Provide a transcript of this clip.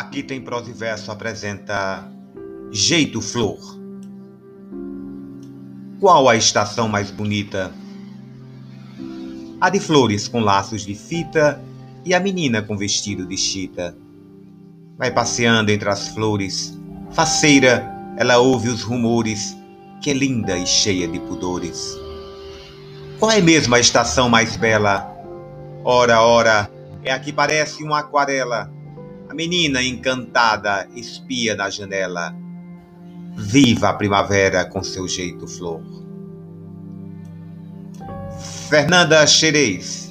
Aqui tem prosa e verso apresenta Jeito Flor. Qual a estação mais bonita? A de flores com laços de fita e a menina com vestido de chita. Vai passeando entre as flores, faceira, ela ouve os rumores, que é linda e cheia de pudores. Qual é mesmo a estação mais bela? Ora, ora, é a que parece uma aquarela menina encantada espia na janela. Viva a primavera com seu jeito flor. Fernanda Xerez